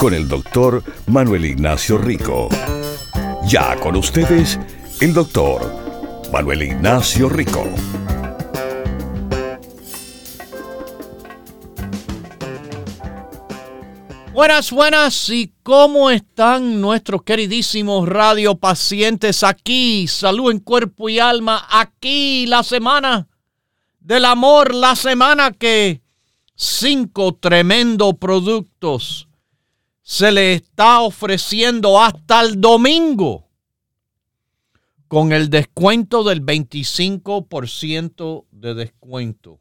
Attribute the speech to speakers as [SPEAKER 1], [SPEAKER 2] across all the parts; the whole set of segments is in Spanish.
[SPEAKER 1] con el doctor Manuel Ignacio Rico. Ya con ustedes, el doctor Manuel Ignacio Rico.
[SPEAKER 2] Buenas, buenas, ¿y cómo están nuestros queridísimos radiopacientes aquí? Salud en cuerpo y alma, aquí la semana del amor, la semana que cinco tremendos productos se le está ofreciendo hasta el domingo con el descuento del 25% de descuento.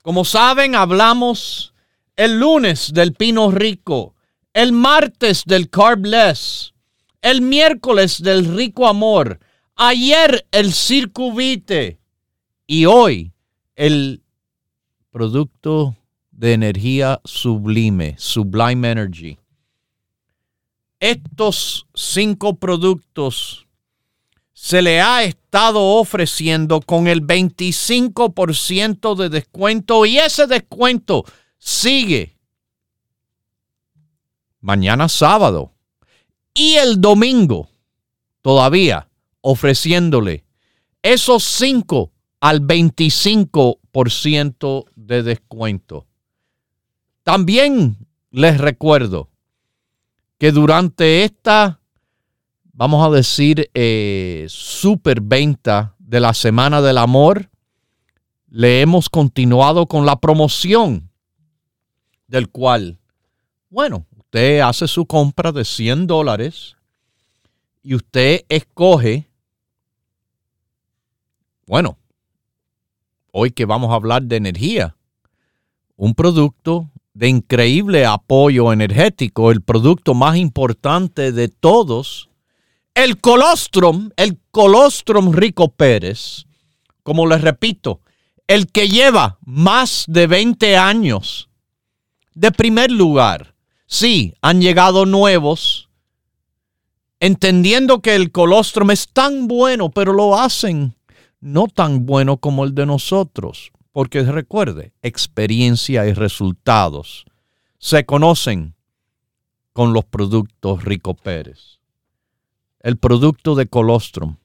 [SPEAKER 2] Como saben, hablamos el lunes del Pino Rico, el martes del Carbless, el miércoles del Rico Amor, ayer el Circuvite y hoy el producto de energía sublime, Sublime Energy. Estos cinco productos se le ha estado ofreciendo con el 25% de descuento y ese descuento sigue mañana sábado y el domingo todavía ofreciéndole esos cinco al 25% de descuento. También les recuerdo que durante esta, vamos a decir, eh, superventa de la Semana del Amor, le hemos continuado con la promoción del cual, bueno, usted hace su compra de 100 dólares y usted escoge, bueno, hoy que vamos a hablar de energía, un producto de increíble apoyo energético, el producto más importante de todos, el colostrum, el colostrum Rico Pérez, como les repito, el que lleva más de 20 años. De primer lugar, sí, han llegado nuevos, entendiendo que el colostrum es tan bueno, pero lo hacen no tan bueno como el de nosotros. Porque recuerde, experiencia y resultados se conocen con los productos Rico Pérez. El producto de colostrum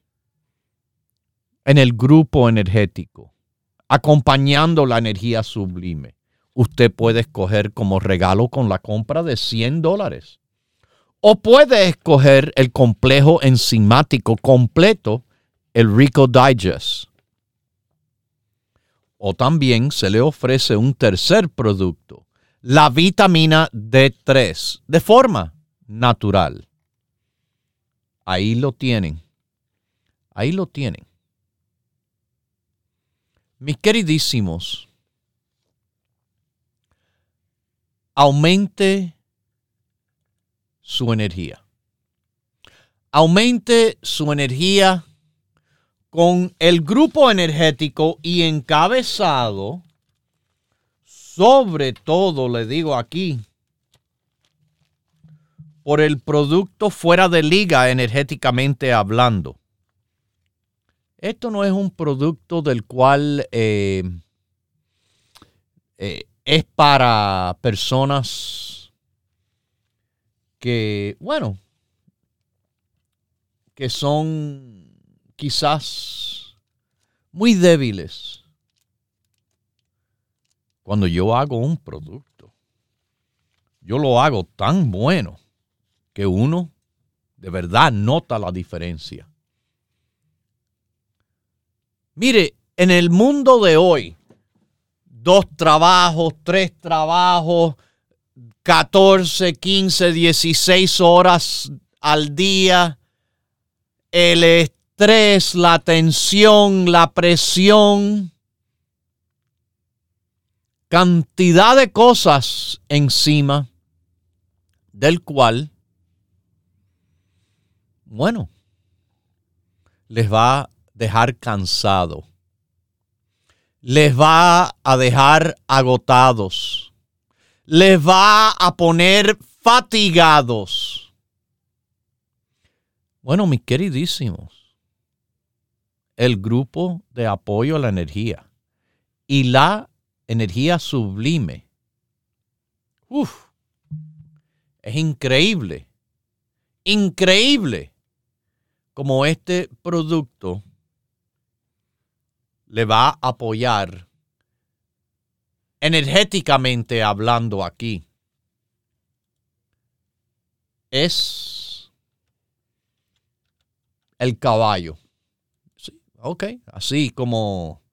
[SPEAKER 2] en el grupo energético, acompañando la energía sublime. Usted puede escoger como regalo con la compra de 100 dólares. O puede escoger el complejo enzimático completo, el Rico Digest o también se le ofrece un tercer producto, la vitamina D3, de forma natural. Ahí lo tienen. Ahí lo tienen. Mis queridísimos, aumente su energía. Aumente su energía con el grupo energético y encabezado, sobre todo le digo aquí, por el producto fuera de liga energéticamente hablando. Esto no es un producto del cual eh, eh, es para personas que, bueno, que son quizás muy débiles cuando yo hago un producto. Yo lo hago tan bueno que uno de verdad nota la diferencia. Mire, en el mundo de hoy, dos trabajos, tres trabajos, 14, 15, 16 horas al día, el estrés, la tensión, la presión, cantidad de cosas encima. del cual, bueno, les va a dejar cansado, les va a dejar agotados, les va a poner fatigados. Bueno, mis queridísimos, el grupo de apoyo a la energía y la energía sublime. Uf, es increíble, increíble como este producto le va a apoyar energéticamente hablando aquí. Es el caballo. Ok, así como,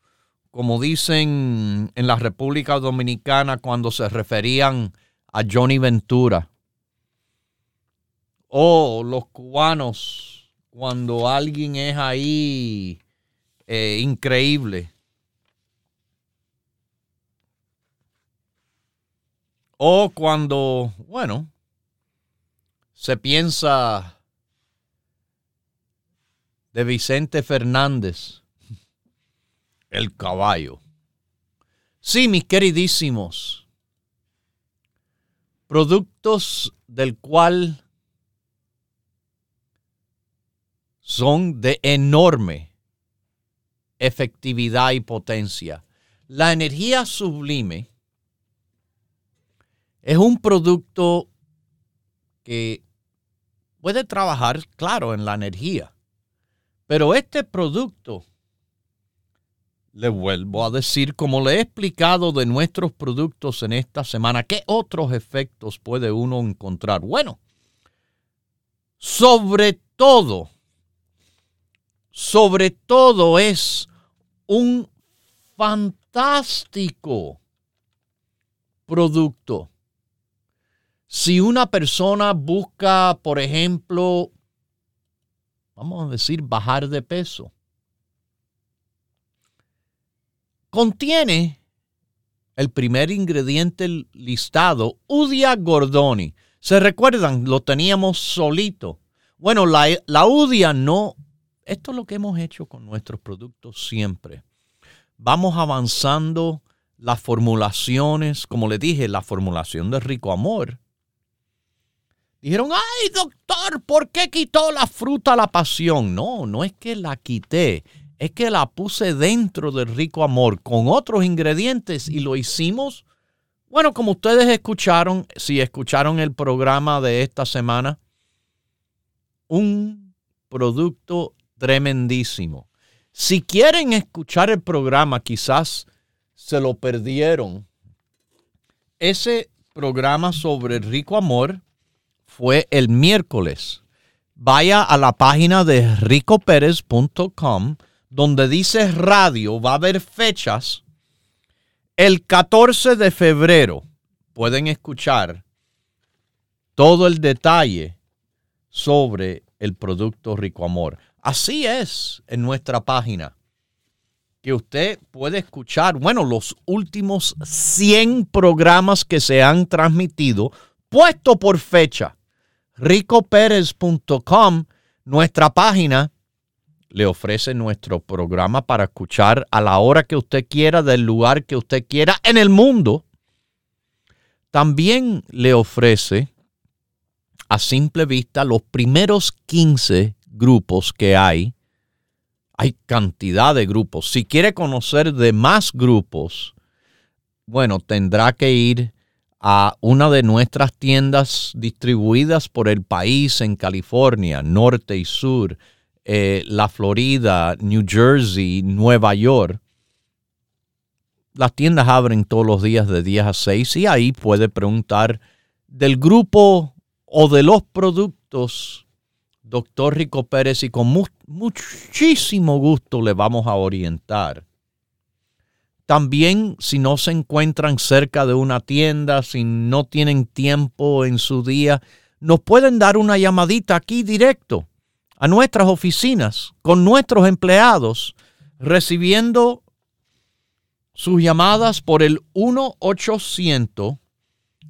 [SPEAKER 2] como dicen en la República Dominicana cuando se referían a Johnny Ventura. O los cubanos cuando alguien es ahí eh, increíble. O cuando, bueno, se piensa de Vicente Fernández, el caballo. Sí, mis queridísimos, productos del cual son de enorme efectividad y potencia. La energía sublime es un producto que puede trabajar, claro, en la energía. Pero este producto, le vuelvo a decir, como le he explicado de nuestros productos en esta semana, ¿qué otros efectos puede uno encontrar? Bueno, sobre todo, sobre todo es un fantástico producto. Si una persona busca, por ejemplo, vamos a decir, bajar de peso, contiene el primer ingrediente listado, Udia gordoni. ¿Se recuerdan? Lo teníamos solito. Bueno, la, la Udia no esto es lo que hemos hecho con nuestros productos siempre. Vamos avanzando las formulaciones, como le dije, la formulación de Rico Amor. Dijeron, ay doctor, ¿por qué quitó la fruta la pasión? No, no es que la quité, es que la puse dentro del Rico Amor con otros ingredientes y lo hicimos. Bueno, como ustedes escucharon, si escucharon el programa de esta semana, un producto tremendísimo. Si quieren escuchar el programa, quizás se lo perdieron. Ese programa sobre el rico amor fue el miércoles. Vaya a la página de ricoperez.com donde dice radio, va a haber fechas. El 14 de febrero pueden escuchar todo el detalle sobre el producto Rico Amor. Así es en nuestra página, que usted puede escuchar, bueno, los últimos 100 programas que se han transmitido, puesto por fecha. ricoperez.com, nuestra página, le ofrece nuestro programa para escuchar a la hora que usted quiera, del lugar que usted quiera en el mundo. También le ofrece a simple vista los primeros 15 grupos que hay, hay cantidad de grupos. Si quiere conocer de más grupos, bueno, tendrá que ir a una de nuestras tiendas distribuidas por el país en California, norte y sur, eh, la Florida, New Jersey, Nueva York. Las tiendas abren todos los días de 10 a 6 y ahí puede preguntar del grupo o de los productos doctor Rico Pérez y con muchísimo gusto le vamos a orientar. También si no se encuentran cerca de una tienda, si no tienen tiempo en su día, nos pueden dar una llamadita aquí directo a nuestras oficinas con nuestros empleados, recibiendo sus llamadas por el 1 800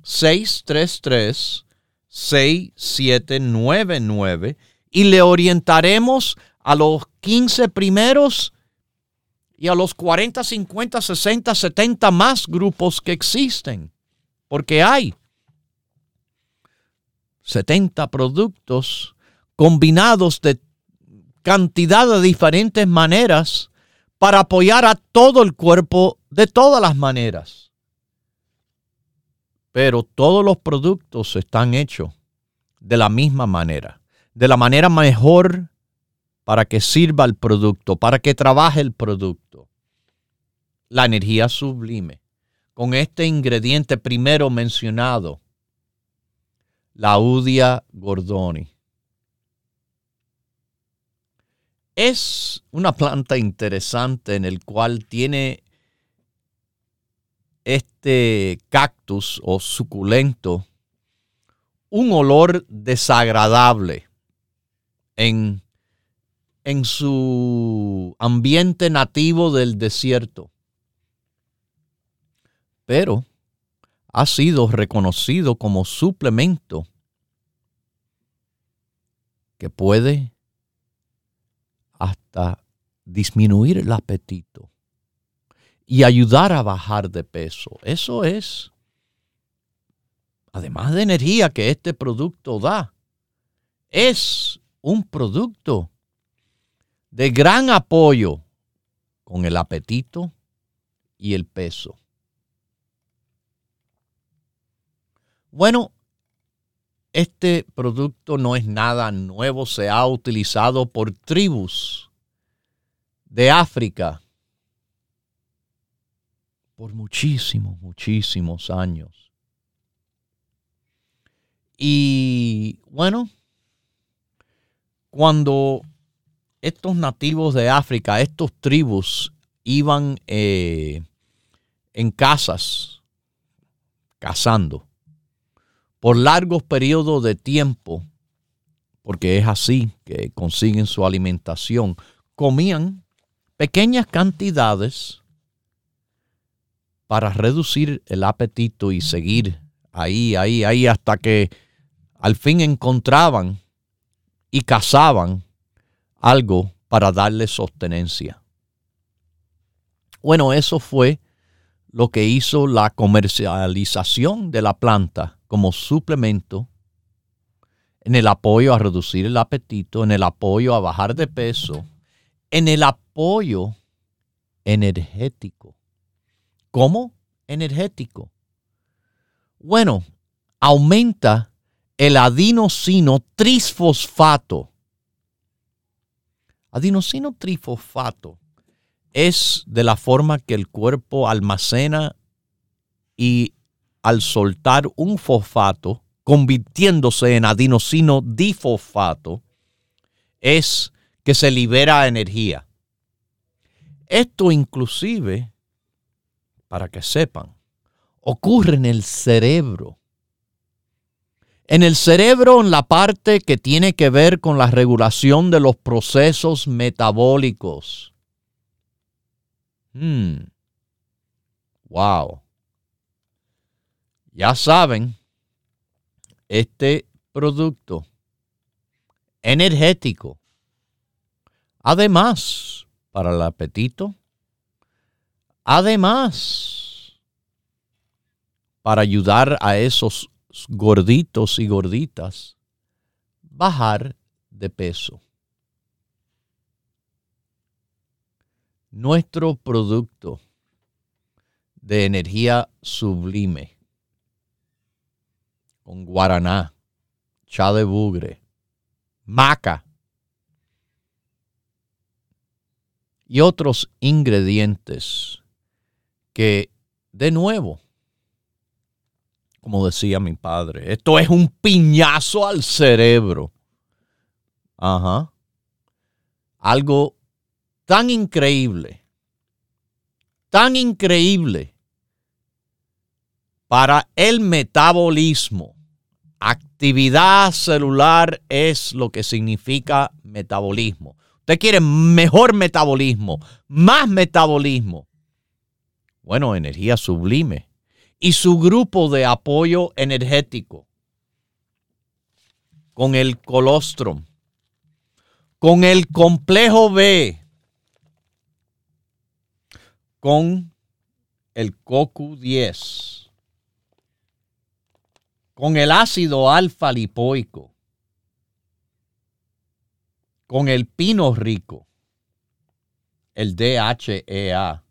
[SPEAKER 2] 633 6799 y le orientaremos a los 15 primeros y a los 40, 50, 60, 70 más grupos que existen. Porque hay 70 productos combinados de cantidad de diferentes maneras para apoyar a todo el cuerpo de todas las maneras. Pero todos los productos están hechos de la misma manera, de la manera mejor para que sirva el producto, para que trabaje el producto. La energía sublime, con este ingrediente primero mencionado, la Udia gordoni. Es una planta interesante en el cual tiene este cactus o suculento un olor desagradable en, en su ambiente nativo del desierto. Pero ha sido reconocido como suplemento que puede hasta disminuir el apetito y ayudar a bajar de peso. Eso es, además de energía que este producto da, es un producto de gran apoyo con el apetito y el peso. Bueno, este producto no es nada nuevo, se ha utilizado por tribus de África por muchísimos, muchísimos años. Y bueno, cuando estos nativos de África, estos tribus, iban eh, en casas cazando, por largos periodos de tiempo, porque es así que consiguen su alimentación, comían pequeñas cantidades para reducir el apetito y seguir ahí, ahí, ahí, hasta que al fin encontraban y cazaban algo para darle sostenencia. Bueno, eso fue lo que hizo la comercialización de la planta como suplemento en el apoyo a reducir el apetito, en el apoyo a bajar de peso, en el apoyo energético. ¿Cómo? Energético. Bueno, aumenta el adenosino trisfosfato. Adenosino trifosfato es de la forma que el cuerpo almacena y al soltar un fosfato, convirtiéndose en adenosino difosfato, es que se libera energía. Esto inclusive, para que sepan, ocurre en el cerebro. En el cerebro, en la parte que tiene que ver con la regulación de los procesos metabólicos. Hmm. Wow. Ya saben, este producto energético, además para el apetito, además para ayudar a esos gorditos y gorditas bajar de peso. Nuestro producto de energía sublime con guaraná, chá de bugre, maca y otros ingredientes que, de nuevo, como decía mi padre, esto es un piñazo al cerebro. Ajá. Algo tan increíble, tan increíble para el metabolismo. Actividad celular es lo que significa metabolismo. Usted quiere mejor metabolismo, más metabolismo. Bueno, energía sublime. Y su grupo de apoyo energético. con el colostrum, con el complejo B, con el CoQ10, con el ácido alfa lipoico, con el pino rico, el DHEA,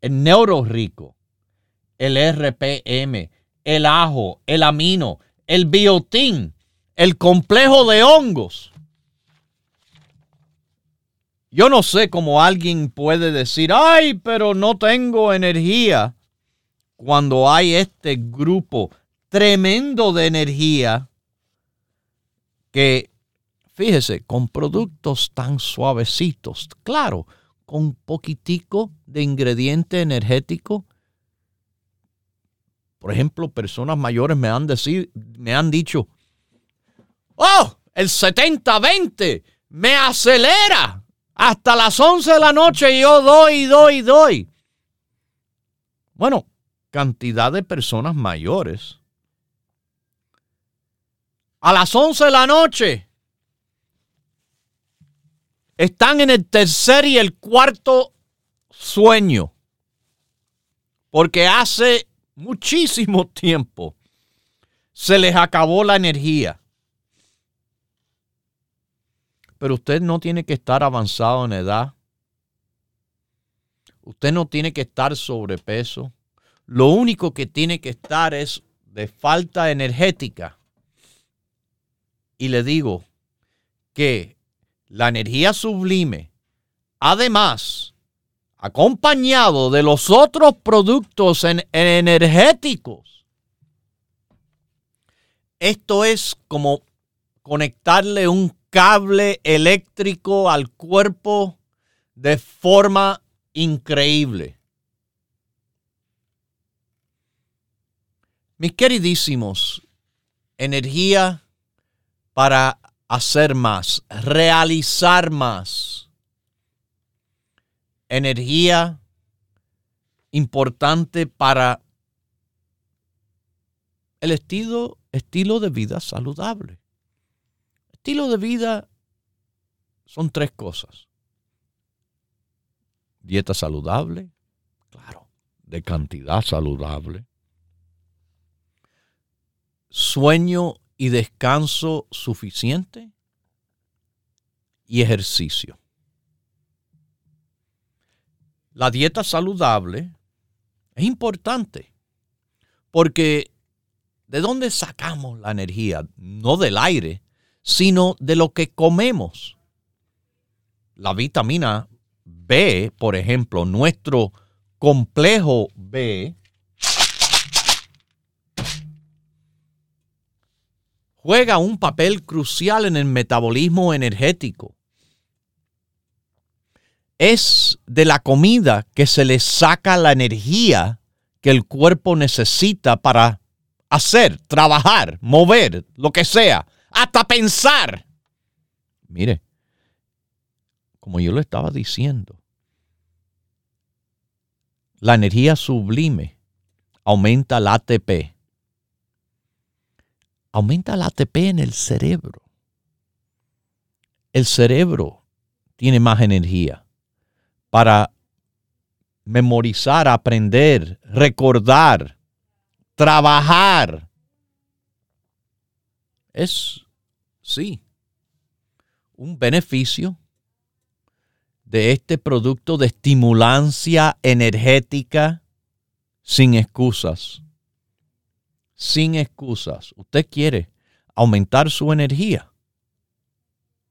[SPEAKER 2] el neuro rico, el RPM, el ajo, el amino, el biotín, el complejo de hongos. Yo no sé cómo alguien puede decir, ay, pero no tengo energía, cuando hay este grupo tremendo de energía que, fíjese, con productos tan suavecitos, claro, con poquitico de ingrediente energético, por ejemplo, personas mayores me han, me han dicho, oh, el 70-20 me acelera. Hasta las 11 de la noche yo doy, doy, doy. Bueno, cantidad de personas mayores. A las 11 de la noche están en el tercer y el cuarto sueño. Porque hace muchísimo tiempo, se les acabó la energía. Pero usted no tiene que estar avanzado en edad. Usted no tiene que estar sobrepeso. Lo único que tiene que estar es de falta energética. Y le digo que la energía sublime, además, acompañado de los otros productos energéticos. Esto es como conectarle un cable eléctrico al cuerpo de forma increíble. Mis queridísimos, energía para hacer más, realizar más energía importante para el estilo, estilo de vida saludable. Estilo de vida son tres cosas. Dieta saludable, claro, de cantidad saludable. Sueño y descanso suficiente y ejercicio. La dieta saludable es importante porque ¿de dónde sacamos la energía? No del aire, sino de lo que comemos. La vitamina B, por ejemplo, nuestro complejo B, juega un papel crucial en el metabolismo energético es de la comida que se le saca la energía que el cuerpo necesita para hacer, trabajar, mover, lo que sea, hasta pensar. Mire, como yo lo estaba diciendo, la energía sublime aumenta el ATP. Aumenta el ATP en el cerebro. El cerebro tiene más energía para memorizar, aprender, recordar, trabajar. Es, sí, un beneficio de este producto de estimulancia energética sin excusas. Sin excusas. Usted quiere aumentar su energía.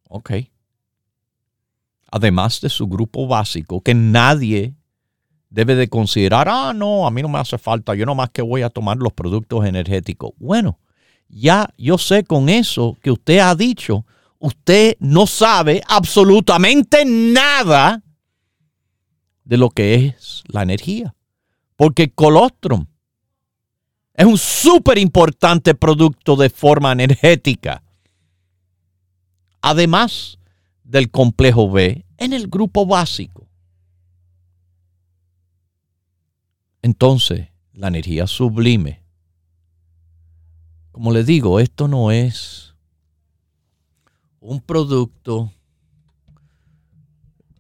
[SPEAKER 2] Ok además de su grupo básico, que nadie debe de considerar, ah, no, a mí no me hace falta, yo nomás que voy a tomar los productos energéticos. Bueno, ya yo sé con eso que usted ha dicho, usted no sabe absolutamente nada de lo que es la energía. Porque el colostrum es un súper importante producto de forma energética. Además, del complejo B en el grupo básico. Entonces, la energía sublime. Como le digo, esto no es un producto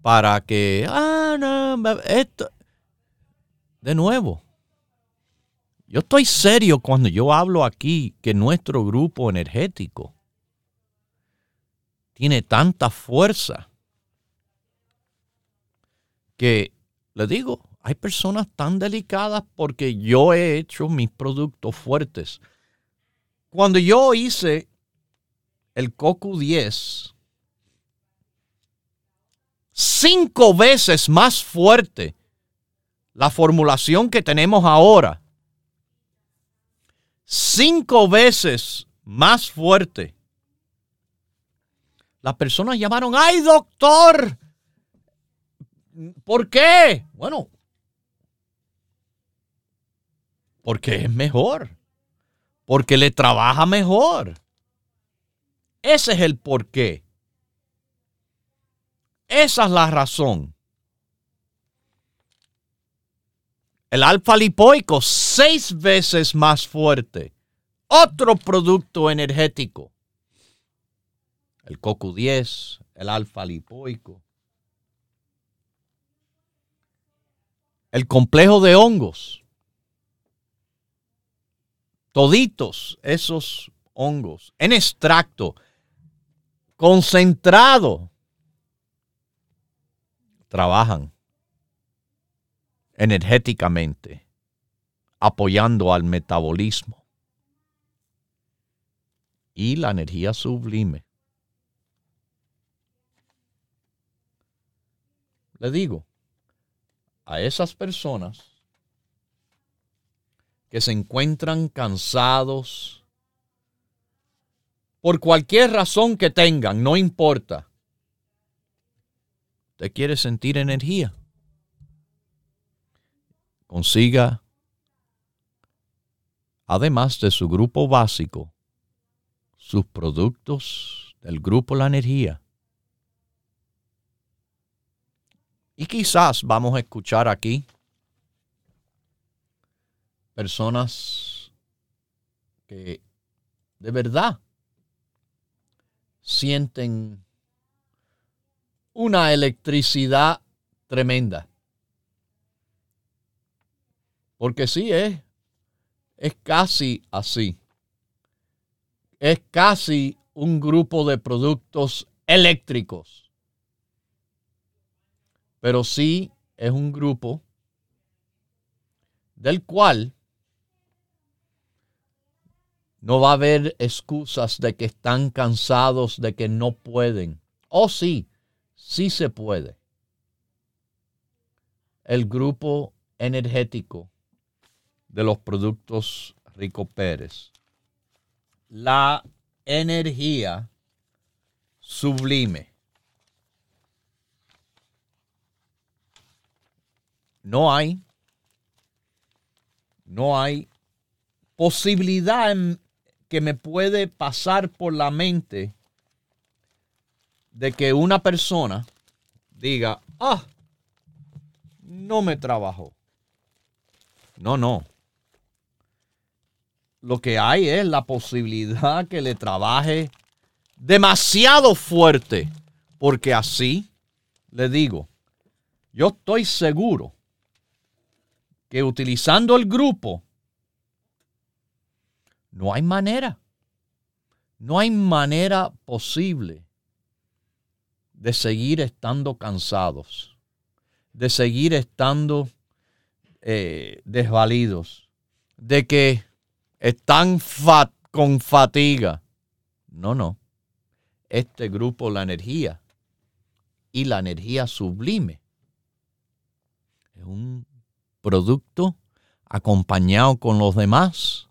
[SPEAKER 2] para que, ah, no, esto, de nuevo, yo estoy serio cuando yo hablo aquí que nuestro grupo energético tiene tanta fuerza que, le digo, hay personas tan delicadas porque yo he hecho mis productos fuertes. Cuando yo hice el Coco 10, cinco veces más fuerte la formulación que tenemos ahora. Cinco veces más fuerte. Las personas llamaron, ay doctor, ¿por qué? Bueno, porque es mejor, porque le trabaja mejor. Ese es el por qué. Esa es la razón. El alfa lipoico, seis veces más fuerte. Otro producto energético. El CoQ10, el alfa lipoico. El complejo de hongos. Toditos esos hongos en extracto concentrado trabajan energéticamente, apoyando al metabolismo y la energía sublime. Le digo, a esas personas que se encuentran cansados. Por cualquier razón que tengan, no importa, usted quiere sentir energía, consiga, además de su grupo básico, sus productos del grupo La Energía. Y quizás vamos a escuchar aquí personas que de verdad sienten una electricidad tremenda. Porque sí es, es casi así. Es casi un grupo de productos eléctricos. Pero sí es un grupo del cual no va a haber excusas de que están cansados, de que no pueden. Oh sí, sí se puede. El grupo energético de los productos Rico Pérez. La energía sublime. No hay, no hay posibilidad que me puede pasar por la mente de que una persona diga, ah, no me trabajó. No, no. Lo que hay es la posibilidad que le trabaje demasiado fuerte, porque así le digo, yo estoy seguro que utilizando el grupo, no hay manera, no hay manera posible de seguir estando cansados, de seguir estando eh, desvalidos, de que están con fatiga. No, no. Este grupo, la energía y la energía sublime, es un producto acompañado con los demás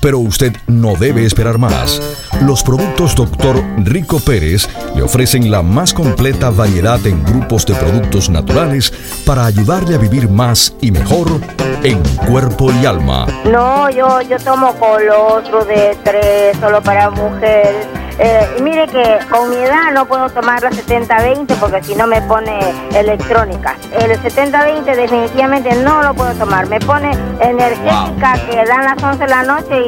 [SPEAKER 3] pero usted no debe esperar más. Los productos Dr. Rico Pérez le ofrecen la más completa variedad en grupos de productos naturales para ayudarle a vivir más y mejor en cuerpo y alma.
[SPEAKER 4] No, yo, yo tomo colostro de tres, solo para mujeres eh, mire que con mi edad no puedo tomar la 70-20 porque si no me pone electrónica. El 70-20 definitivamente no lo puedo tomar. Me pone energética que dan las 11 de la noche y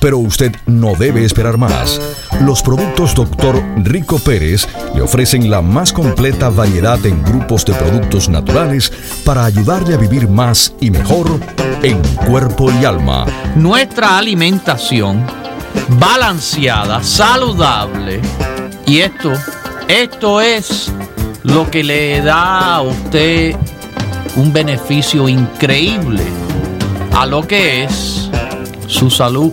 [SPEAKER 3] pero usted no debe esperar más. Los productos Dr. Rico Pérez le ofrecen la más completa variedad en grupos de productos naturales para ayudarle a vivir más y mejor en cuerpo y alma.
[SPEAKER 2] Nuestra alimentación balanceada, saludable. Y esto, esto es lo que le da a usted un beneficio increíble a lo que es su salud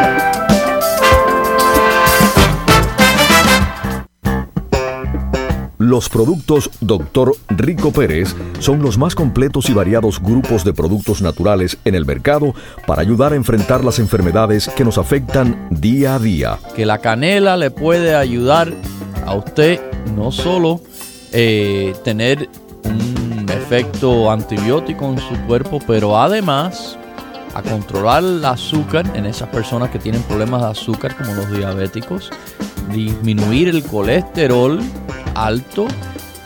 [SPEAKER 3] Los productos Dr. Rico Pérez son los más completos y variados grupos de productos naturales en el mercado para ayudar a enfrentar las enfermedades que nos afectan día a día.
[SPEAKER 2] Que la canela le puede ayudar a usted no solo eh, tener un efecto antibiótico en su cuerpo, pero además a controlar el azúcar en esas personas que tienen problemas de azúcar como los diabéticos, disminuir el colesterol alto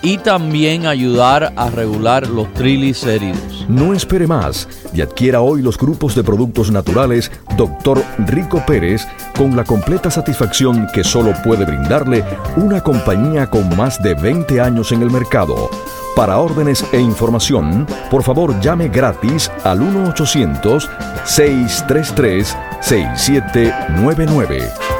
[SPEAKER 2] y también ayudar a regular los triglicéridos.
[SPEAKER 3] No espere más y adquiera hoy los grupos de productos naturales Dr. Rico Pérez con la completa satisfacción que solo puede brindarle una compañía con más de 20 años en el mercado. Para órdenes e información, por favor llame gratis al 1-800-633-6799.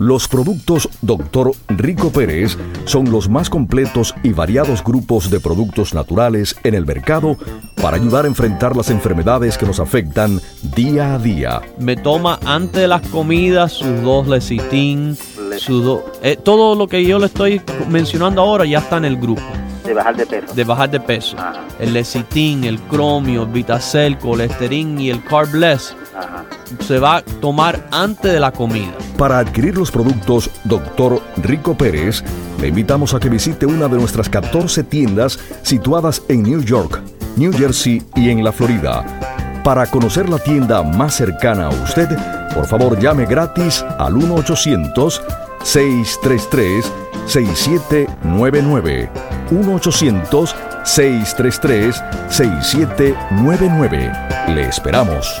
[SPEAKER 3] Los productos Dr. Rico Pérez son los más completos y variados grupos de productos naturales en el mercado para ayudar a enfrentar las enfermedades que nos afectan día a día.
[SPEAKER 2] Me toma antes de las comidas sus dos lecitín, su eh, todo lo que yo le estoy mencionando ahora ya está en el grupo.
[SPEAKER 5] De bajar de peso.
[SPEAKER 2] De bajar de peso. El lecitín, el cromio, el vitacel, colesterol y el carbless se va a tomar antes de la comida.
[SPEAKER 3] Para adquirir los productos Dr. Rico Pérez, le invitamos a que visite una de nuestras 14 tiendas situadas en New York, New Jersey y en la Florida. Para conocer la tienda más cercana a usted, por favor llame gratis al 1-800-633-6799. 1-800-633-6799 633-6799. Le esperamos.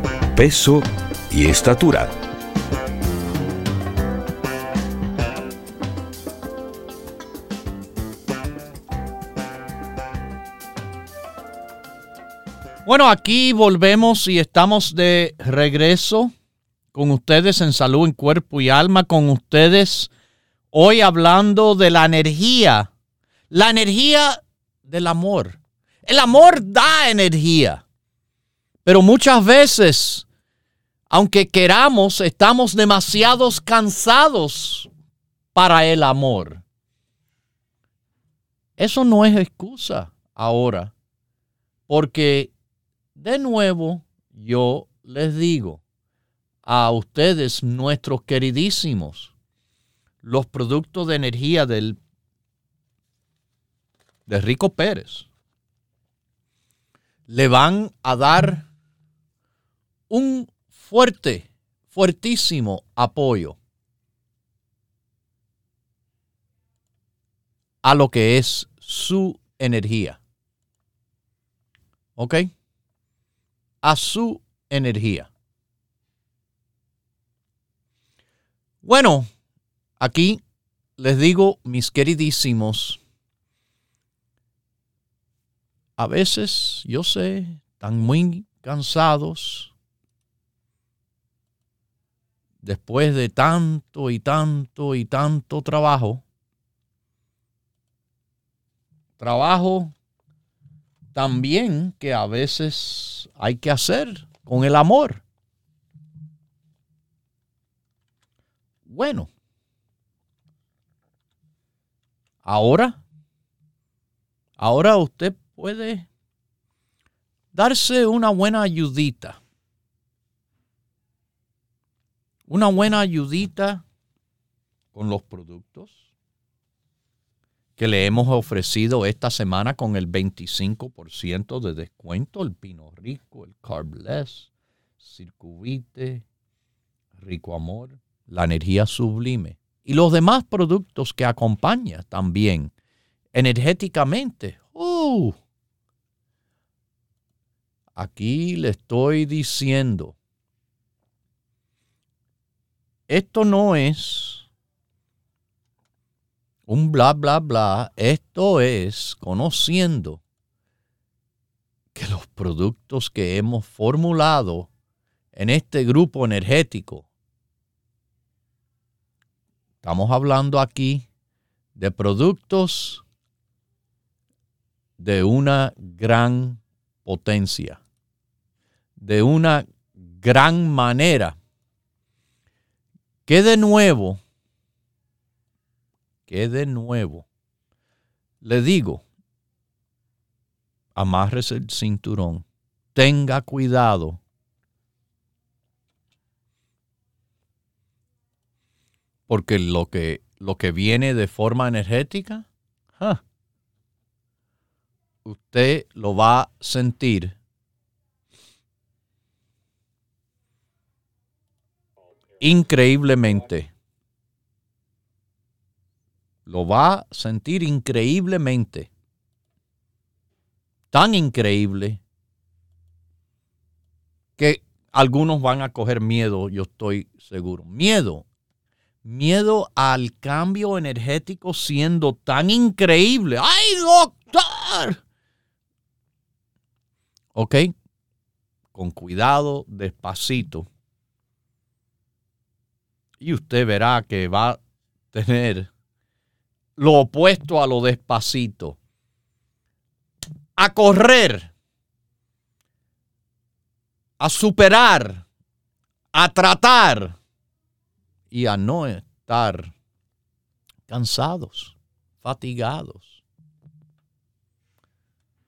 [SPEAKER 3] peso y estatura.
[SPEAKER 2] Bueno, aquí volvemos y estamos de regreso con ustedes en salud en cuerpo y alma, con ustedes hoy hablando de la energía, la energía del amor. El amor da energía, pero muchas veces, aunque queramos, estamos demasiado cansados para el amor. Eso no es excusa ahora, porque de nuevo yo les digo a ustedes, nuestros queridísimos, los productos de energía del, de Rico Pérez le van a dar un fuerte, fuertísimo apoyo a lo que es su energía. ¿Ok? A su energía. Bueno, aquí les digo, mis queridísimos, a veces, yo sé, están muy cansados después de tanto y tanto y tanto trabajo. Trabajo también que a veces hay que hacer con el amor. Bueno, ahora, ahora usted puede darse una buena ayudita. Una buena ayudita con los productos que le hemos ofrecido esta semana con el 25% de descuento, el Pino Rico, el Carbless, Circuvite, Rico Amor, la energía sublime y los demás productos que acompaña también energéticamente. Uh, Aquí le estoy diciendo, esto no es un bla, bla, bla, esto es conociendo que los productos que hemos formulado en este grupo energético, estamos hablando aquí de productos de una gran potencia de una gran manera. Que de nuevo, que de nuevo, le digo, amarres el cinturón, tenga cuidado. Porque lo que, lo que viene de forma energética, usted lo va a sentir increíblemente. Lo va a sentir increíblemente. Tan increíble que algunos van a coger miedo, yo estoy seguro. Miedo. Miedo al cambio energético siendo tan increíble. ¡Ay, doctor! Ok. Con cuidado, despacito y usted verá que va a tener lo opuesto a lo despacito. A correr, a superar, a tratar y a no estar cansados, fatigados,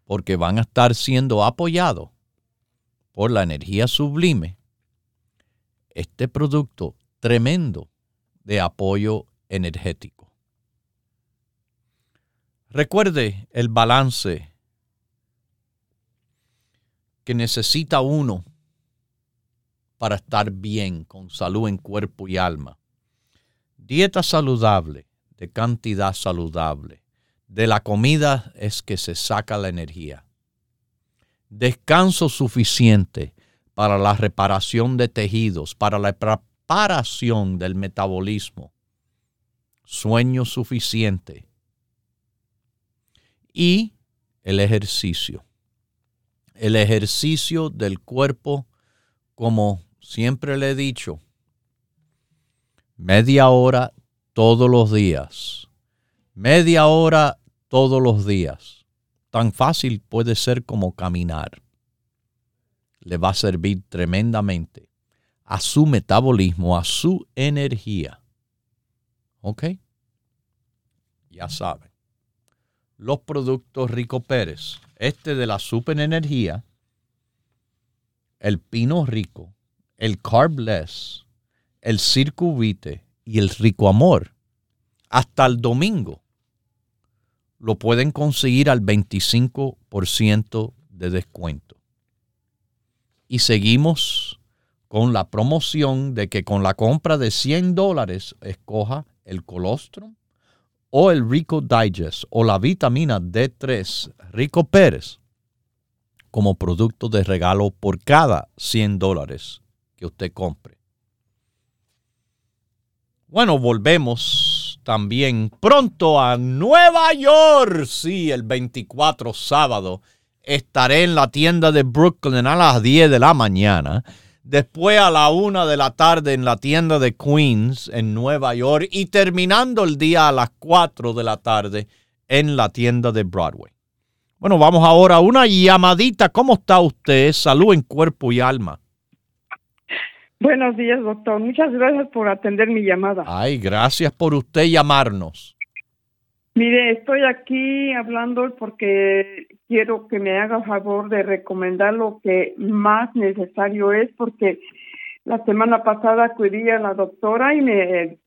[SPEAKER 2] porque van a estar siendo apoyados por la energía sublime, este producto tremendo de apoyo energético. Recuerde el balance que necesita uno para estar bien, con salud en cuerpo y alma. Dieta saludable, de cantidad saludable. De la comida es que se saca la energía. Descanso suficiente para la reparación de tejidos, para la preparación del metabolismo. Sueño suficiente. Y el ejercicio. El ejercicio del cuerpo, como siempre le he dicho, media hora todos los días. Media hora todos los días. Tan fácil puede ser como caminar. Le va a servir tremendamente a su metabolismo, a su energía. ¿Ok? Ya saben. Los productos Rico Pérez. Este de la superenergía. El pino rico. El carbless. El circuvite y el rico amor. Hasta el domingo lo pueden conseguir al 25% de descuento. Y seguimos con la promoción de que con la compra de 100 dólares escoja el colostrum o el Rico Digest o la vitamina D3 Rico Pérez como producto de regalo por cada 100 dólares que usted compre. Bueno, volvemos también pronto a Nueva York. Sí, el 24 sábado estaré en la tienda de Brooklyn a las 10 de la mañana. Después a la 1 de la tarde en la tienda de Queens en Nueva York. Y terminando el día a las 4 de la tarde en la tienda de Broadway. Bueno, vamos ahora a una llamadita. ¿Cómo está usted? Salud en cuerpo y alma.
[SPEAKER 5] Buenos días, doctor. Muchas gracias por atender mi llamada.
[SPEAKER 2] Ay, gracias por usted llamarnos.
[SPEAKER 5] Mire, estoy aquí hablando porque quiero que me haga favor de recomendar lo que más necesario es, porque la semana pasada acudí a la doctora y me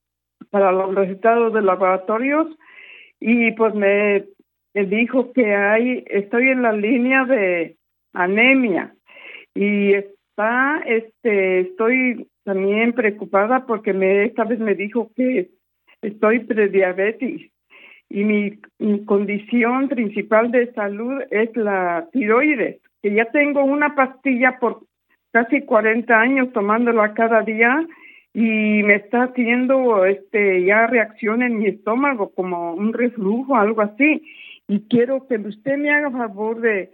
[SPEAKER 5] para los resultados de laboratorios y pues me, dijo que hay estoy en la línea de anemia y está, este, estoy también preocupada porque me, esta vez me dijo que estoy prediabetes y mi, condición principal de salud es la tiroides, que ya tengo una pastilla por casi 40 años tomándola cada día y me está haciendo este ya reacción en mi estómago como un reflujo algo así y quiero que usted me haga favor de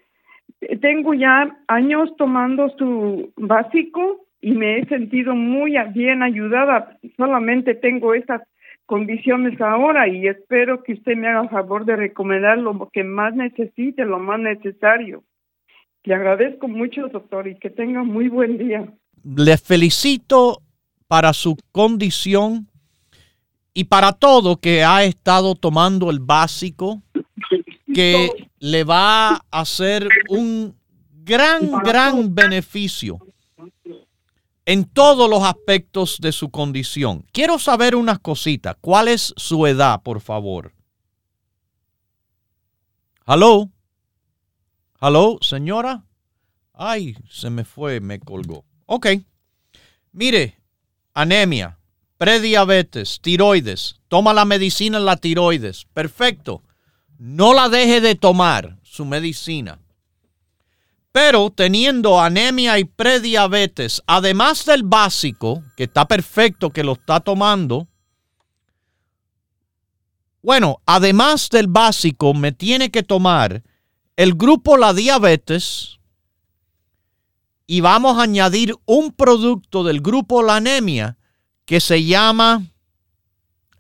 [SPEAKER 5] tengo ya años tomando su básico y me he sentido muy bien ayudada. Solamente tengo esas condiciones ahora y espero que usted me haga favor de recomendar lo que más necesite, lo más necesario. Le agradezco mucho, doctor, y que tenga muy buen día.
[SPEAKER 2] Le felicito para su condición y para todo que ha estado tomando el básico que le va a hacer un gran, gran beneficio en todos los aspectos de su condición. Quiero saber unas cositas. ¿Cuál es su edad, por favor? ¿Aló? ¿Aló, señora? Ay, se me fue, me colgó. Ok. Mire, anemia, prediabetes, tiroides. Toma la medicina en la tiroides. Perfecto no la deje de tomar su medicina. Pero teniendo anemia y prediabetes, además del básico, que está perfecto que lo está tomando, bueno, además del básico, me tiene que tomar el grupo la diabetes y vamos a añadir un producto del grupo la anemia que se llama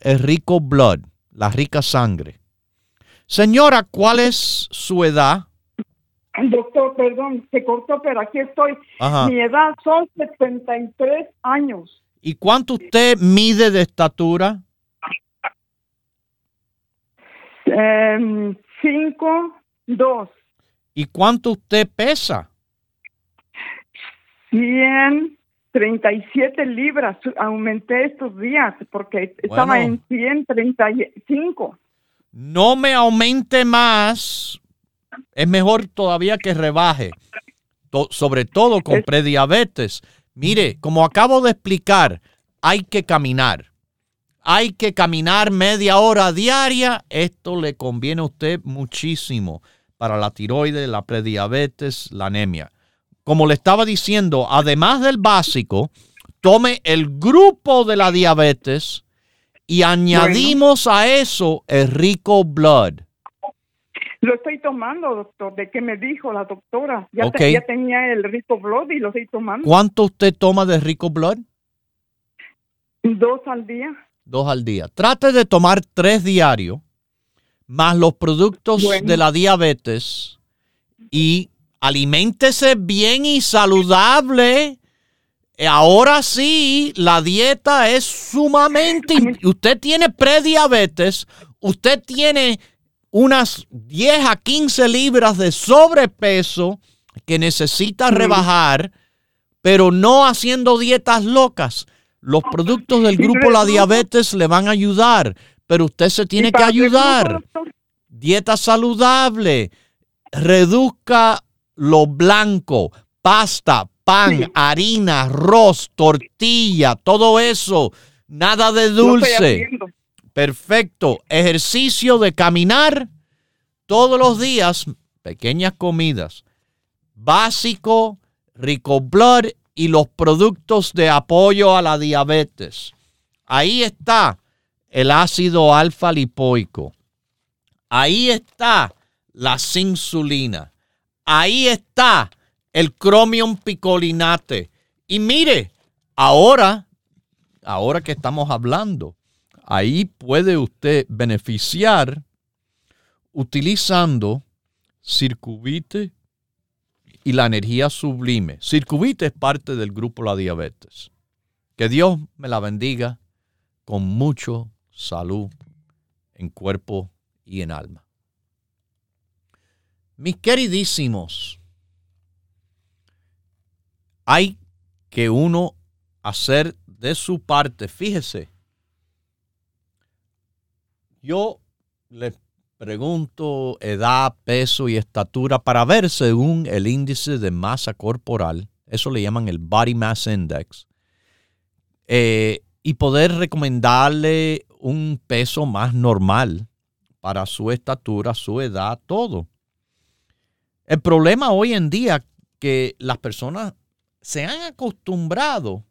[SPEAKER 2] el rico blood, la rica sangre. Señora, ¿cuál es su edad?
[SPEAKER 5] Doctor, perdón, se cortó, pero aquí estoy. Mi edad son 73 años.
[SPEAKER 2] ¿Y cuánto usted mide de estatura?
[SPEAKER 5] Em, cinco, dos.
[SPEAKER 2] ¿Y cuánto usted pesa?
[SPEAKER 5] 137 libras. Aumenté estos días porque estaba en 135.
[SPEAKER 2] No me aumente más. Es mejor todavía que rebaje. To- sobre todo con
[SPEAKER 5] Es-
[SPEAKER 2] prediabetes. Mire, como acabo de explicar, hay que caminar. Hay que caminar media hora diaria. Esto le conviene a usted muchísimo para la tiroides, la prediabetes, la anemia. Como le estaba diciendo, además del básico, tome el grupo de la diabetes y añadimos a eso el rico blood.
[SPEAKER 5] Lo estoy tomando, doctor. ¿De qué me dijo la doctora? Ya, te-
[SPEAKER 2] Ok.
[SPEAKER 5] ya tenía el rico blood y lo estoy tomando.
[SPEAKER 2] ¿Cuánto usted toma de rico blood?
[SPEAKER 5] Dos al día.
[SPEAKER 2] Dos al día. Trate de tomar tres diarios, más los productos
[SPEAKER 5] Bueno.
[SPEAKER 2] de la diabetes y aliméntese bien y saludable. Ahora sí, la dieta es sumamente... Usted tiene prediabetes, usted tiene unas 10 a 15 libras de sobrepeso que necesita rebajar, pero no haciendo dietas locas. Los productos del grupo La Diabetes le van a ayudar, pero usted se tiene
[SPEAKER 5] ¿Y
[SPEAKER 2] que ayudar. Dieta saludable, reduzca lo blanco, pasta, pan, harina, arroz, tortilla, todo eso. Nada de dulce. Perfecto. Ejercicio de caminar todos los días, pequeñas comidas. Básico, rico blood y los productos de apoyo a la diabetes. Ahí está el ácido alfa lipoico. Ahí está la insulina. Ahí está el cromium picolinate. Y mire, ahora, ahora que estamos hablando, ahí puede usted beneficiar utilizando circuvite y la energía sublime. Circuvite es parte del grupo La Diabetes. Que Dios me la bendiga con mucho salud en cuerpo y en alma. Mis queridísimos, hay que uno hacer de su parte. Fíjese, yo les pregunto edad, peso y estatura para ver según el índice de masa corporal, eso le llaman el Body Mass Index, eh, y poder recomendarle un peso más normal para su estatura, su edad, todo. El problema hoy en día que las personas se han acostumbrado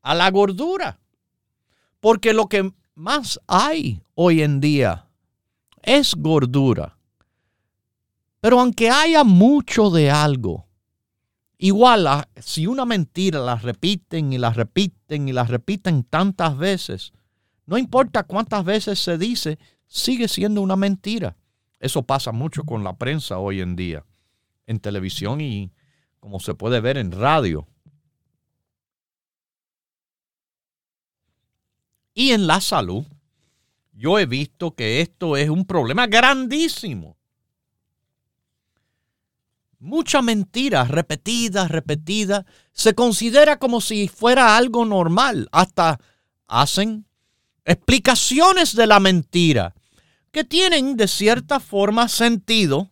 [SPEAKER 2] a la gordura. Porque lo que más hay hoy en día es gordura. Pero aunque haya mucho de algo, igual si una mentira la repiten y la repiten y la repiten tantas veces, no importa cuántas veces se dice, sigue siendo una mentira. Eso pasa mucho con la prensa hoy en día, en televisión y como se puede ver en radio. Y en la salud, yo he visto que esto es un problema grandísimo. Mucha mentira, repetida, repetida, se considera como si fuera algo normal. Hasta hacen explicaciones de la mentira que tienen de cierta forma sentido,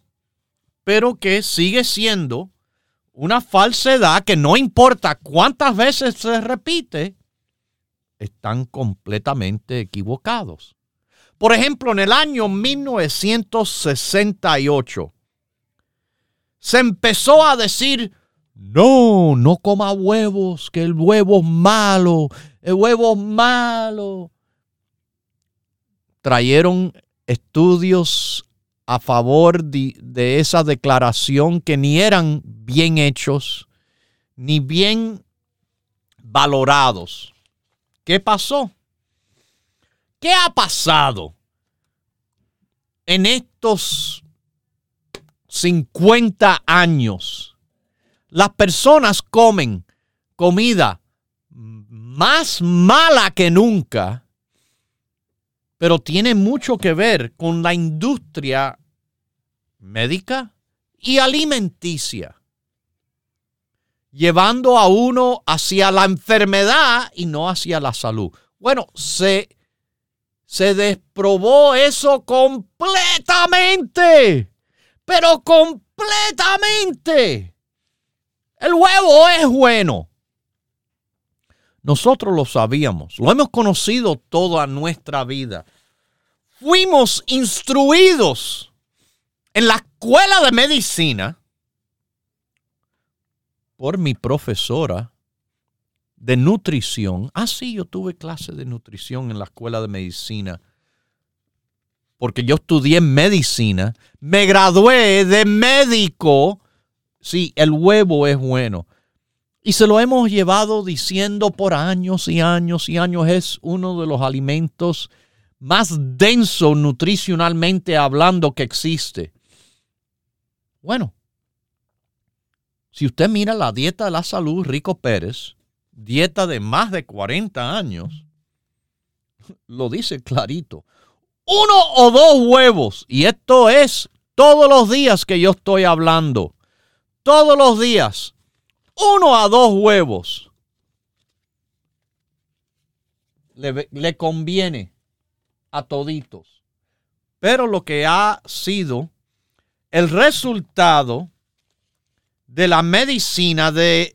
[SPEAKER 2] pero que sigue siendo una falsedad que no importa cuántas veces se repite, están completamente equivocados. Por ejemplo, en el año 1968 se empezó a decir, no, no coma huevos, que el huevo es malo, el huevo es malo. Trajeron estudios a favor de, de esa declaración que ni eran bien hechos, ni bien valorados. ¿Qué pasó? ¿Qué ha pasado en estos 50 años? Las personas comen comida más mala que nunca, pero tiene mucho que ver con la industria médica y alimenticia, llevando a uno hacia la enfermedad y no hacia la salud. Bueno, se, se desprobó eso completamente, pero completamente. El huevo es bueno. Nosotros lo sabíamos, lo hemos conocido toda nuestra vida. Fuimos instruidos en la escuela de medicina por mi profesora de nutrición. Ah, sí, yo tuve clase de nutrición en la escuela de medicina. Porque yo estudié medicina, me gradué de médico. Sí, el huevo es bueno. Y se lo hemos llevado diciendo por años y años y años. Es uno de los alimentos más denso nutricionalmente hablando que existe. Bueno, si usted mira la dieta de la salud Rico Pérez, dieta de más de 40 años, lo dice clarito. Uno o dos huevos. Y esto es todos los días que yo estoy hablando. Todos los días uno a dos huevos le, conviene a toditos. Pero lo que ha sido el resultado de la medicina, de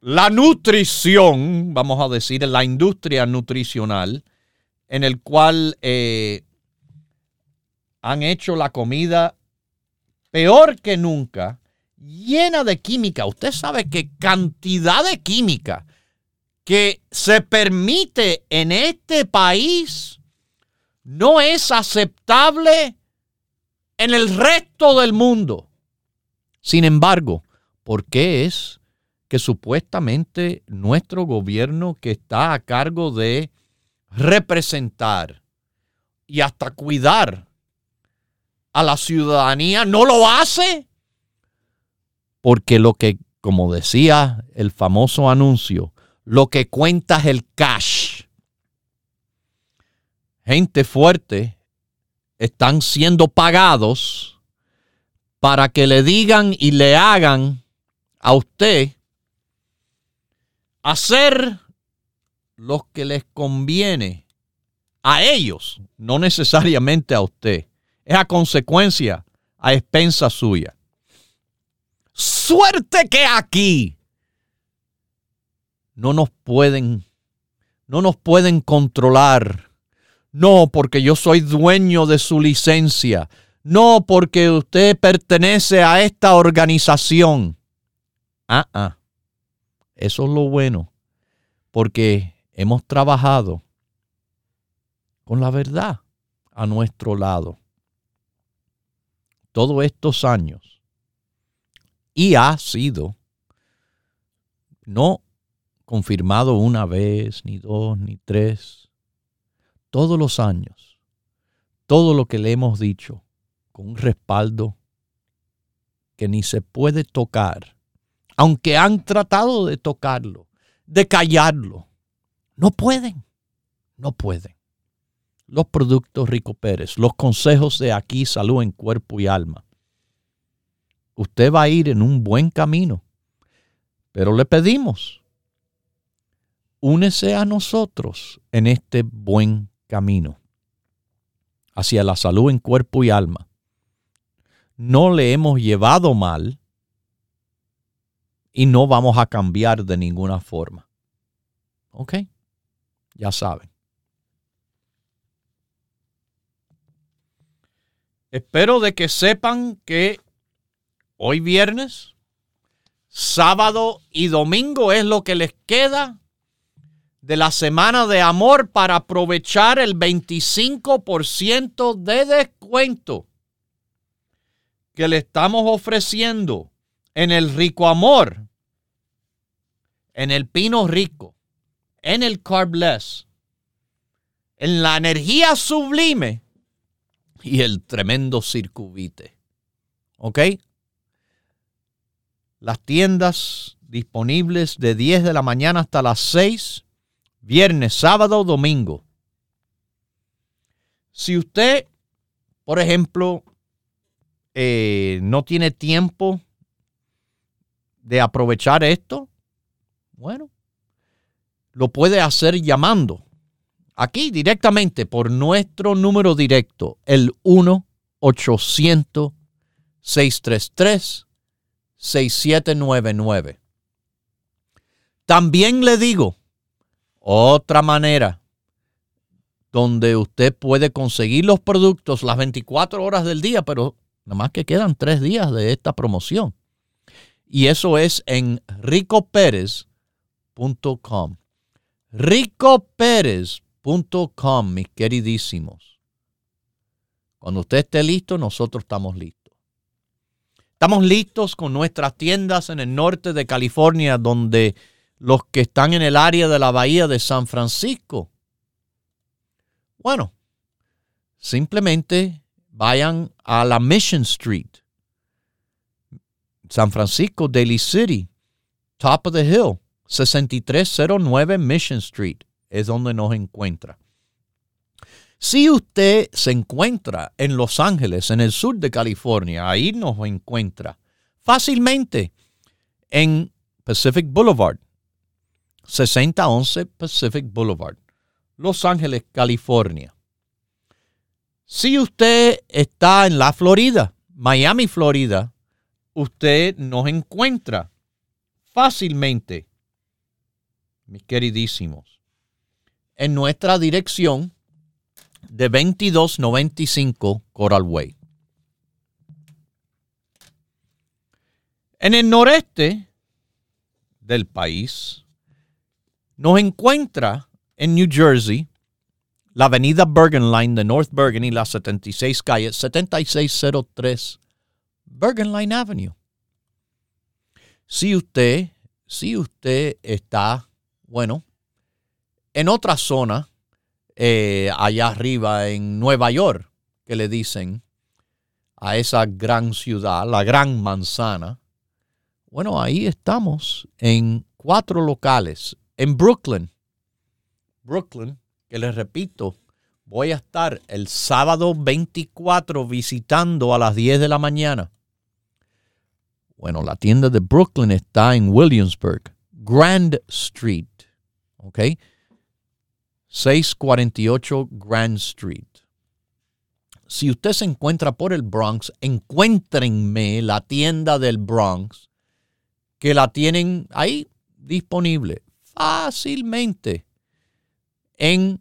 [SPEAKER 2] la nutrición, vamos a decir, la industria nutricional, en el cual eh, han hecho la comida peor que nunca llena de química. Usted sabe que cantidad de química que se permite en este país no es aceptable en el resto del mundo. Sin embargo, ¿por qué es que supuestamente nuestro gobierno que está a cargo de representar y hasta cuidar a la ciudadanía no lo hace? porque lo que, como decía el famoso anuncio, lo que cuenta es el cash. Gente fuerte están siendo pagados para que le digan y le hagan a usted hacer lo que les conviene a ellos, no necesariamente a usted. Es a consecuencia, a expensa suya. Suerte que aquí no nos pueden, no nos pueden controlar. No porque yo soy dueño de su licencia. No porque usted pertenece a esta organización. Ah, ah. Eso es lo bueno. Porque hemos trabajado con la verdad a nuestro lado. Todos estos años y ha sido no confirmado una vez, ni dos, ni tres, todos los años, todo lo que le hemos dicho, con un respaldo que ni se puede tocar, aunque han tratado de tocarlo, de callarlo, no pueden, no pueden. Los productos Rico Pérez, los consejos de aquí, salud en cuerpo y alma usted va a ir en un buen camino. Pero le pedimos, únese a nosotros en este buen camino hacia la salud en cuerpo y alma. No le hemos llevado mal y no vamos a cambiar de ninguna forma. ¿Ok? Ya saben. Espero de que sepan que hoy viernes, sábado y domingo es lo que les queda de la semana de amor para aprovechar el 25% de descuento que le estamos ofreciendo en el rico amor, en el pino rico, en el carbless, en la energía sublime y el tremendo circuvite. ¿Ok? las tiendas disponibles de 10 de la mañana hasta las 6, viernes, sábado, domingo. Si usted, por ejemplo, eh, no tiene tiempo de aprovechar esto, bueno, lo puede hacer llamando aquí directamente por nuestro número directo, el 1-800-633-6799. También le digo otra manera donde usted puede conseguir los productos las 24 horas del día, pero nada más que quedan tres días de esta promoción. Y eso es en ricoperez.com. ricoperez.com, mis queridísimos. Cuando usted esté listo, nosotros estamos listos. Estamos listos con nuestras tiendas en el norte de California, donde los que están en el área de la bahía de San Francisco. Bueno, simplemente vayan a la Mission Street, San Francisco, Daly City, Top of the Hill, 6309 Mission Street, es donde nos encuentra. Si usted se encuentra en Los Ángeles, en el sur de California, ahí nos encuentra fácilmente en Pacific Boulevard, 6011 Pacific Boulevard, Los Ángeles, California. Si usted está en la Florida, Miami, Florida, usted nos encuentra fácilmente, mis queridísimos, en nuestra dirección de 2295 Coral Way. En el noreste del país, nos encuentra en New Jersey la avenida Bergen Line de North Bergen y la 76 calle 7603 Bergen Line Avenue. Si usted, si usted está, bueno, en otra zona, eh, allá arriba en Nueva York, que le dicen a esa gran ciudad, la gran manzana, bueno, ahí estamos en cuatro locales en Brooklyn. Brooklyn, que les repito, voy a estar el sábado 24 visitando a las 10 de la mañana. Bueno, la tienda de Brooklyn está en Williamsburg, Grand Street. ¿Ok? 648 Grand Street. Si usted se encuentra por el Bronx, encuéntrenme la tienda del Bronx, que la tienen ahí disponible fácilmente en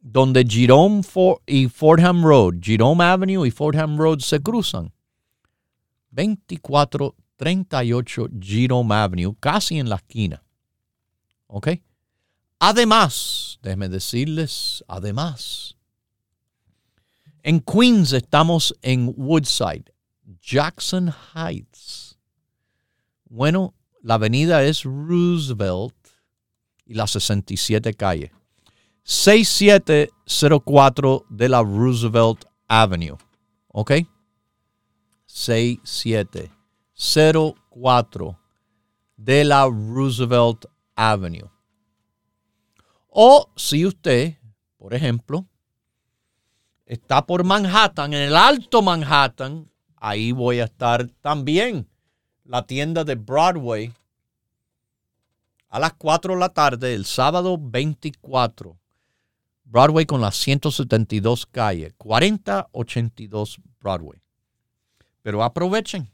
[SPEAKER 2] donde Jerome y Fordham Road, Jerome Avenue y Fordham Road se cruzan. 2438 Jerome Avenue, casi en la esquina. ¿Ok? Además, déjenme decirles, además, en Queens estamos en Woodside, Jackson Heights. Bueno, la avenida es Roosevelt y la 67 calle. 6704 de la Roosevelt Avenue. ¿Ok? 6704 de la Roosevelt Avenue. O si usted, por ejemplo, está por Manhattan, en el Alto Manhattan, ahí voy a estar también. La tienda de Broadway a las 4 de la tarde, el sábado 24. Broadway con las 172 calles, 4082 Broadway. Pero aprovechen.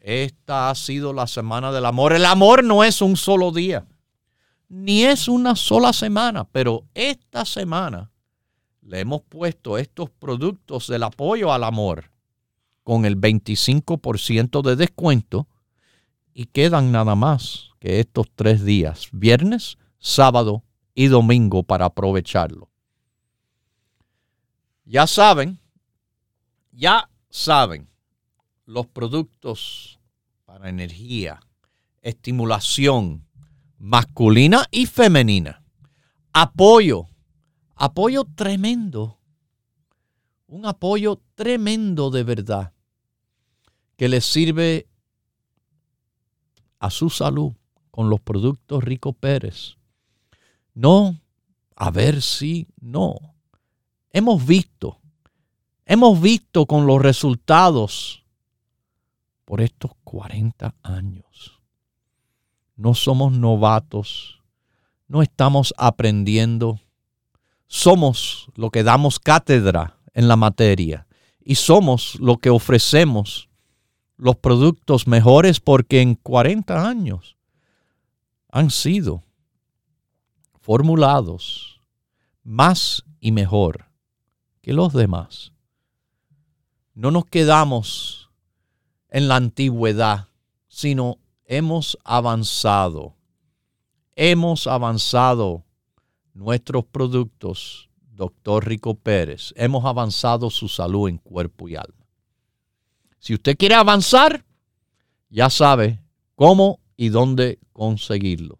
[SPEAKER 2] Esta ha sido la semana del amor. El amor no es un solo día, ni es una sola semana, pero esta semana le hemos puesto estos productos del apoyo al amor con el 25% de descuento y quedan nada más que estos tres días, viernes, sábado y domingo, para aprovecharlo. Ya saben, ya saben, los productos para energía, estimulación masculina y femenina, apoyo, apoyo tremendo, un apoyo tremendo de verdad, que les sirve a su salud, con los productos Rico Pérez. No, a ver si no. hemos visto, hemos visto con los resultados por estos 40 años. No somos novatos, no estamos aprendiendo, somos lo que damos cátedra en la materia. Y somos lo que ofrecemos los productos mejores porque en 40 años han sido formulados más y mejor que los demás. No nos quedamos en la antigüedad, sino hemos avanzado. Hemos avanzado nuestros productos, doctor Rico Pérez. Hemos avanzado su salud en cuerpo y alma. Si usted quiere avanzar, ya sabe cómo y dónde conseguirlo.